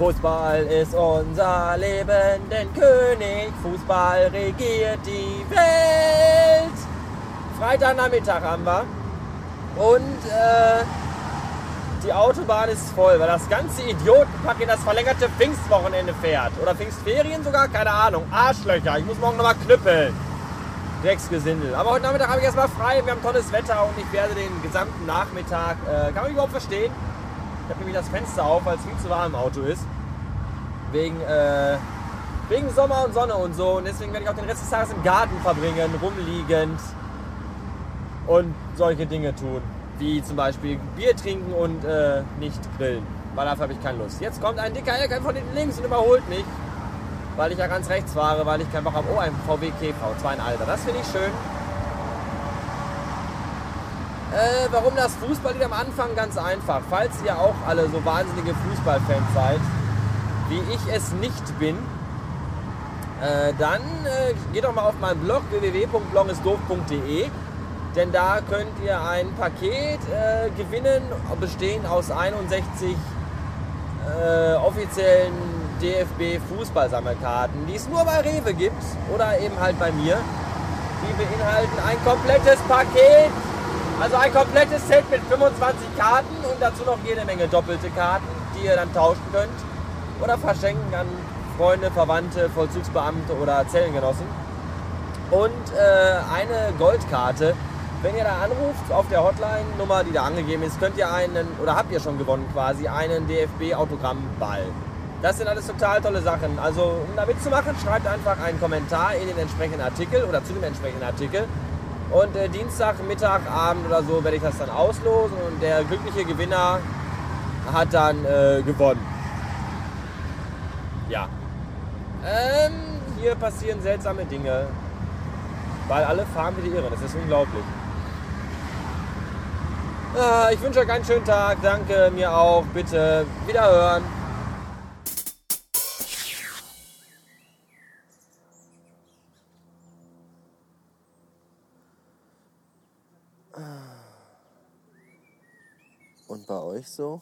Fußball ist unser Leben, denn König Fußball regiert die Welt. Freitagnachmittag haben wir. Und äh, die Autobahn ist voll, weil das ganze Idiotenpack in das verlängerte Pfingstwochenende fährt. Oder Pfingstferien sogar? Keine Ahnung. Arschlöcher. Ich muss morgen nochmal knüppeln. Drecksgesindel. Aber heute Nachmittag habe ich erstmal frei. Wir haben tolles Wetter und ich werde den gesamten Nachmittag. Äh, kann man überhaupt verstehen? Ich habe nämlich das Fenster auf, weil es viel zu warm im Auto ist. Wegen, äh, wegen Sommer und Sonne und so. Und deswegen werde ich auch den Rest des Tages im Garten verbringen, rumliegend und solche Dinge tun. Wie zum Beispiel Bier trinken und äh, nicht grillen. Weil dafür habe ich keine Lust. Jetzt kommt ein dicker LKW von hinten links und überholt mich. Weil ich ja ganz rechts fahre, weil ich keinen Bock habe. Oh, ein VW ein Alter. Das finde ich schön. Äh, warum das Fußballlied am Anfang? Ganz einfach. Falls ihr auch alle so wahnsinnige Fußballfans seid, wie ich es nicht bin, äh, dann äh, geht doch mal auf meinen Blog www.blogisdoof.de, denn da könnt ihr ein Paket äh, gewinnen, bestehend aus 61 äh, offiziellen DFB Fußballsammelkarten, die es nur bei Rewe gibt oder eben halt bei mir. Die beinhalten ein komplettes Paket also ein komplettes Set mit 25 Karten und dazu noch jede Menge doppelte Karten, die ihr dann tauschen könnt oder verschenken an Freunde, Verwandte, Vollzugsbeamte oder Zellengenossen. Und äh, eine Goldkarte. Wenn ihr da anruft auf der Hotline-Nummer, die da angegeben ist, könnt ihr einen, oder habt ihr schon gewonnen quasi, einen DFB-Autogrammball. Das sind alles total tolle Sachen. Also um da mitzumachen, schreibt einfach einen Kommentar in den entsprechenden Artikel oder zu dem entsprechenden Artikel und äh, Dienstag, Mittag, Abend oder so werde ich das dann auslosen und der glückliche Gewinner hat dann äh, gewonnen. Ja. Ähm, hier passieren seltsame Dinge. Weil alle fahren wie die Irren. Das ist unglaublich. Ah, ich wünsche euch einen schönen Tag. Danke, mir auch. Bitte wiederhören. Euch so?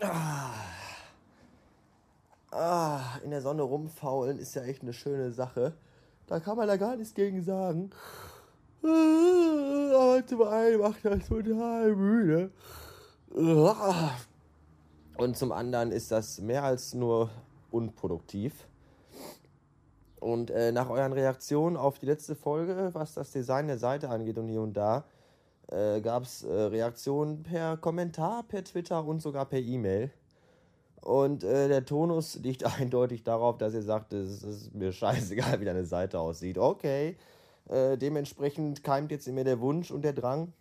Ah. ah, in der Sonne rumfaulen ist ja echt eine schöne Sache. Da kann man da gar nichts gegen sagen. Aber zum einen macht das total müde. Ah. Und zum anderen ist das mehr als nur unproduktiv. Und äh, nach euren Reaktionen auf die letzte Folge, was das Design der Seite angeht und hier und da, äh, gab es äh, Reaktionen per Kommentar, per Twitter und sogar per E-Mail. Und äh, der Tonus liegt eindeutig darauf, dass ihr sagt, es ist mir scheißegal, wie deine Seite aussieht. Okay, äh, dementsprechend keimt jetzt in mir der Wunsch und der Drang,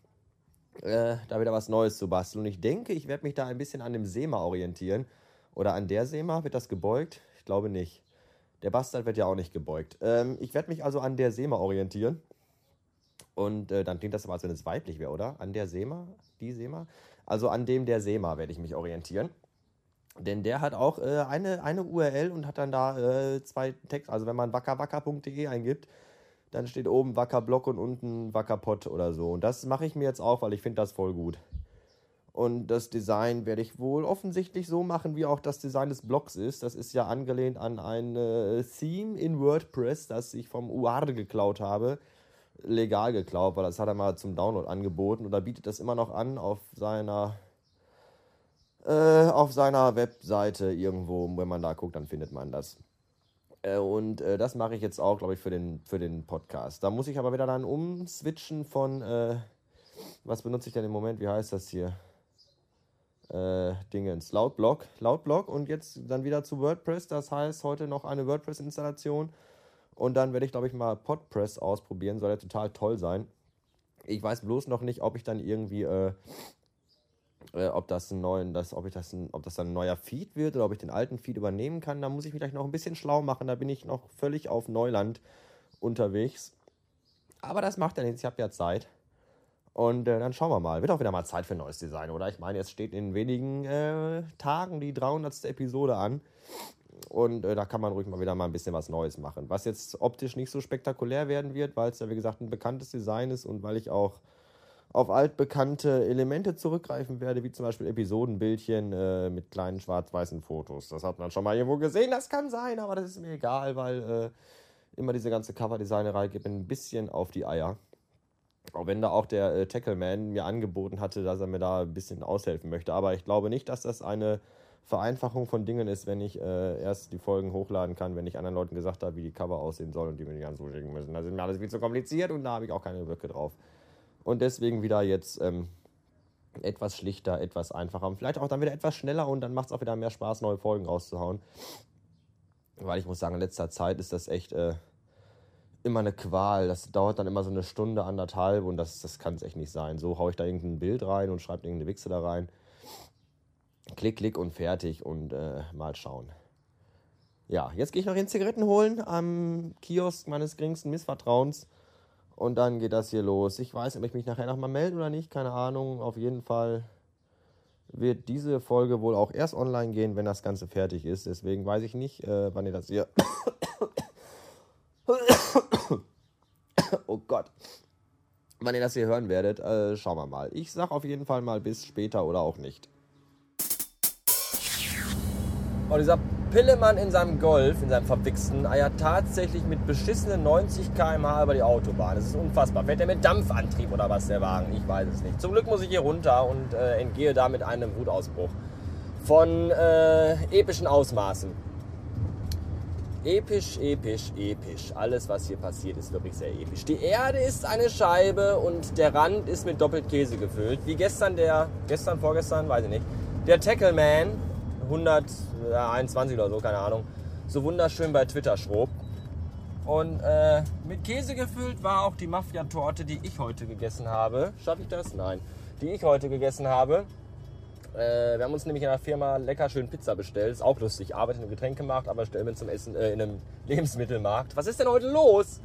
äh, da wieder was Neues zu basteln. Und ich denke, ich werde mich da ein bisschen an dem SEMA orientieren. Oder an der SEMA, wird das gebeugt? Ich glaube nicht. Der Bastard wird ja auch nicht gebeugt. Ähm, ich werde mich also an der SEMA orientieren. Und äh, dann klingt das aber, als wenn es weiblich wäre, oder? An der SEMA? Die SEMA? Also an dem der SEMA werde ich mich orientieren. Denn der hat auch äh, eine, eine URL und hat dann da äh, zwei Texte. Also wenn man wackerwacker.de eingibt, dann steht oben Wackerblock und unten Wackerpott oder so. Und das mache ich mir jetzt auch, weil ich finde das voll gut. Und das Design werde ich wohl offensichtlich so machen, wie auch das Design des Blogs ist. Das ist ja angelehnt an ein äh, Theme in WordPress, das ich vom UAR geklaut habe. Legal geklaut, weil das hat er mal zum Download angeboten und er bietet das immer noch an auf seiner äh, auf seiner Webseite irgendwo. Wenn man da guckt, dann findet man das. Äh, und äh, das mache ich jetzt auch, glaube ich, für den, für den Podcast. Da muss ich aber wieder dann umswitchen von, äh, was benutze ich denn im Moment? Wie heißt das hier? Äh, Dingens, Lautblock, Lautblock und jetzt dann wieder zu WordPress. Das heißt, heute noch eine WordPress-Installation und dann werde ich, glaube ich, mal Podpress ausprobieren. Soll ja total toll sein. Ich weiß bloß noch nicht, ob ich dann irgendwie äh, äh, ob das ein neuen, das, ob ich das ein, ob das dann ein neuer Feed wird oder ob ich den alten Feed übernehmen kann. Da muss ich mich gleich noch ein bisschen schlau machen. Da bin ich noch völlig auf Neuland unterwegs. Aber das macht ja nichts, ich habe ja Zeit. Und äh, dann schauen wir mal. Wird auch wieder mal Zeit für ein neues Design, oder? Ich meine, jetzt steht in wenigen äh, Tagen die 300. Episode an. Und äh, da kann man ruhig mal wieder mal ein bisschen was Neues machen. Was jetzt optisch nicht so spektakulär werden wird, weil es ja wie gesagt ein bekanntes Design ist und weil ich auch auf altbekannte Elemente zurückgreifen werde, wie zum Beispiel Episodenbildchen äh, mit kleinen schwarz-weißen Fotos. Das hat man schon mal irgendwo gesehen, das kann sein, aber das ist mir egal, weil äh, immer diese ganze Coverdesignerei gibt ein bisschen auf die Eier. Auch wenn da auch der äh, Tackleman mir angeboten hatte, dass er mir da ein bisschen aushelfen möchte. Aber ich glaube nicht, dass das eine Vereinfachung von Dingen ist, wenn ich äh, erst die Folgen hochladen kann, wenn ich anderen Leuten gesagt habe, wie die Cover aussehen sollen und die mir die dann zuschicken müssen. Das ist mir alles viel zu kompliziert und da habe ich auch keine Böcke drauf. Und deswegen wieder jetzt ähm, etwas schlichter, etwas einfacher. Und vielleicht auch dann wieder etwas schneller und dann macht es auch wieder mehr Spaß, neue Folgen rauszuhauen. Weil ich muss sagen, in letzter Zeit ist das echt äh, immer eine Qual. Das dauert dann immer so eine Stunde, anderthalb und das, das kann es echt nicht sein. So haue ich da irgendein Bild rein und schreibe irgendeine Wichse da rein. Klick, klick und fertig und äh, mal schauen. Ja, jetzt gehe ich noch den Zigaretten holen am Kiosk meines geringsten Missvertrauens. Und dann geht das hier los. Ich weiß ob ich mich nachher nochmal melde oder nicht, keine Ahnung. Auf jeden Fall wird diese Folge wohl auch erst online gehen, wenn das Ganze fertig ist. Deswegen weiß ich nicht, äh, wann ihr das hier. oh Gott. Wann ihr das hier hören werdet, äh, schauen wir mal. Ich sag auf jeden Fall mal bis später oder auch nicht. Oh, dieser Pillemann in seinem Golf, in seinem verwichsten, eiert tatsächlich mit beschissenen 90 km/h über die Autobahn. Das ist unfassbar. Fährt er mit Dampfantrieb oder was, der Wagen? Ich weiß es nicht. Zum Glück muss ich hier runter und äh, entgehe damit einem Wutausbruch von äh, epischen Ausmaßen. Episch, episch, episch. Alles, was hier passiert, ist wirklich sehr episch. Die Erde ist eine Scheibe und der Rand ist mit doppelt gefüllt. Wie gestern der, gestern, vorgestern, weiß ich nicht, der Tackleman 121 oder so, keine Ahnung, so wunderschön bei Twitter schrob. Und äh, mit Käse gefüllt war auch die Mafia-Torte, die ich heute gegessen habe. Schaffe ich das? Nein. Die ich heute gegessen habe. Äh, wir haben uns nämlich in der Firma lecker schön Pizza bestellt. Ist auch lustig. Ich arbeite in einem Getränkemarkt, aber stelle mir zum Essen äh, in einem Lebensmittelmarkt. Was ist denn heute los?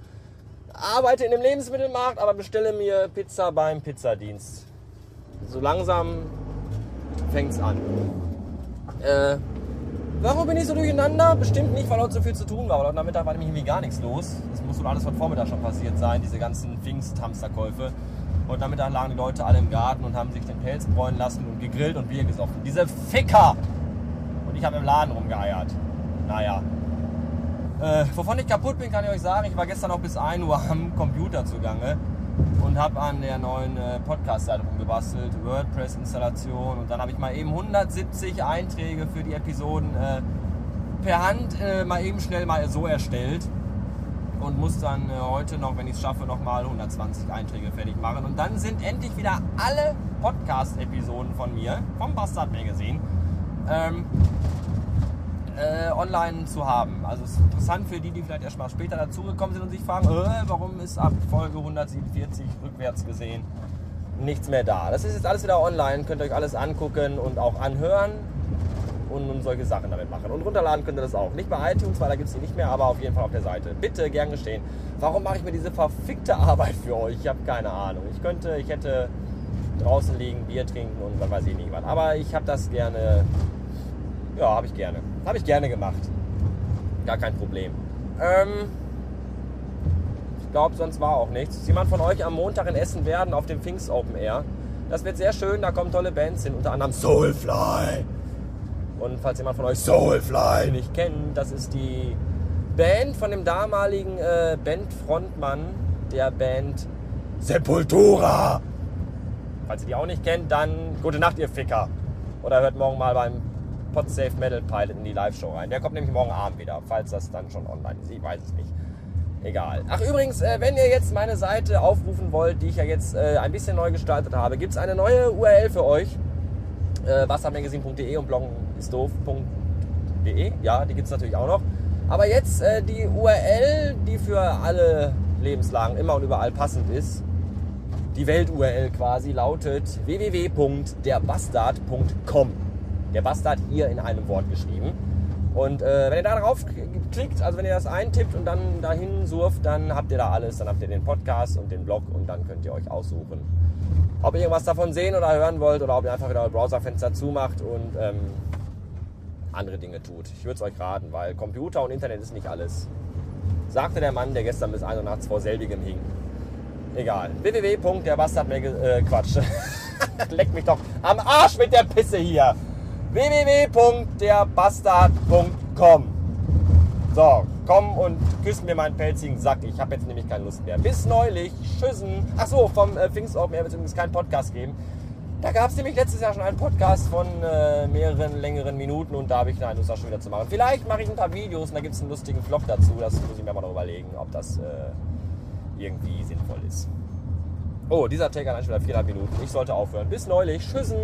Arbeite in einem Lebensmittelmarkt, aber bestelle mir Pizza beim Pizzadienst. So langsam fängt's an. Äh, warum bin ich so durcheinander? Bestimmt nicht, weil heute so viel zu tun war. Heute Nachmittag war nämlich irgendwie gar nichts los. Das muss wohl alles von Vormittag schon passiert sein, diese ganzen Pfingst-Hamsterkäufe. Heute Nachmittag lagen die Leute alle im Garten und haben sich den Pelz bräunen lassen und gegrillt und Bier gesoffen. Diese Ficker! Und ich habe im Laden rumgeeiert. Naja. Äh, wovon ich kaputt bin, kann ich euch sagen. Ich war gestern noch bis 1 Uhr am Computer zugange und habe an der neuen äh, Podcast-Seite rumgebastelt, WordPress-Installation und dann habe ich mal eben 170 Einträge für die Episoden äh, per Hand äh, mal eben schnell mal so erstellt und muss dann äh, heute noch, wenn ich es schaffe, nochmal 120 Einträge fertig machen und dann sind endlich wieder alle Podcast-Episoden von mir vom Bastard Magazine ähm, äh, online zu haben. Also es ist interessant für die, die vielleicht erst mal später dazugekommen sind und sich fragen, äh, warum ist ab Folge 147 rückwärts gesehen nichts mehr da. Das ist jetzt alles wieder online, könnt ihr euch alles angucken und auch anhören und, und solche Sachen damit machen. Und runterladen könnt ihr das auch. Nicht bei iTunes, weil da gibt es die nicht mehr, aber auf jeden Fall auf der Seite. Bitte, gern geschehen. Warum mache ich mir diese verfickte Arbeit für euch? Ich habe keine Ahnung. Ich könnte, ich hätte draußen liegen, Bier trinken und was weiß ich nicht was. Aber ich habe das gerne ja, habe ich gerne. Habe ich gerne gemacht. Gar kein Problem. Ähm, ich glaube, sonst war auch nichts. Ist jemand von euch am Montag in Essen werden auf dem Pfingst Open Air? Das wird sehr schön, da kommen tolle Bands hin, unter anderem Soulfly. Und falls jemand von euch Soulfly nicht kennt, das ist die Band von dem damaligen äh, Bandfrontmann der Band Sepultura. Falls ihr die auch nicht kennt, dann gute Nacht, ihr Ficker. Oder hört morgen mal beim Podsafe Metal Pilot in die Live-Show rein. Der kommt nämlich morgen Abend wieder, falls das dann schon online ist. Ich weiß es nicht. Egal. Ach übrigens, äh, wenn ihr jetzt meine Seite aufrufen wollt, die ich ja jetzt äh, ein bisschen neu gestaltet habe, gibt es eine neue URL für euch. Äh, wassermagazin.de und bloggenistdoof.de. Ja, die gibt es natürlich auch noch. Aber jetzt äh, die URL, die für alle Lebenslagen immer und überall passend ist. Die Welt-URL quasi lautet www.derbastard.com. Der Bastard hier in einem Wort geschrieben. Und äh, wenn ihr da drauf klickt, also wenn ihr das eintippt und dann dahin surft, dann habt ihr da alles. Dann habt ihr den Podcast und den Blog und dann könnt ihr euch aussuchen, ob ihr irgendwas davon sehen oder hören wollt oder ob ihr einfach wieder euer Browserfenster zumacht und ähm, andere Dinge tut. Ich würde es euch raten, weil Computer und Internet ist nicht alles. Sagte der Mann, der gestern bis 1 Uhr nachts vor selbigem hing. Egal. www. Der Bastard mir äh, Quatsch. Leck mich doch am Arsch mit der Pisse hier. www.derbastard.com So, komm und küss mir meinen pelzigen Sack. Ich habe jetzt nämlich keine Lust mehr. Bis neulich. Tschüssen. Achso, vom äh, Pfingstopen her wird es übrigens keinen Podcast geben. Da gab es nämlich letztes Jahr schon einen Podcast von äh, mehreren längeren Minuten und da habe ich eine Lust, das schon wieder zu machen. Vielleicht mache ich ein paar Videos und da gibt es einen lustigen Vlog dazu. Das muss ich mir mal noch überlegen, ob das äh, irgendwie sinnvoll ist. Oh, dieser Take hat schon wieder viereinhalb Minuten. Ich sollte aufhören. Bis neulich. Tschüssen.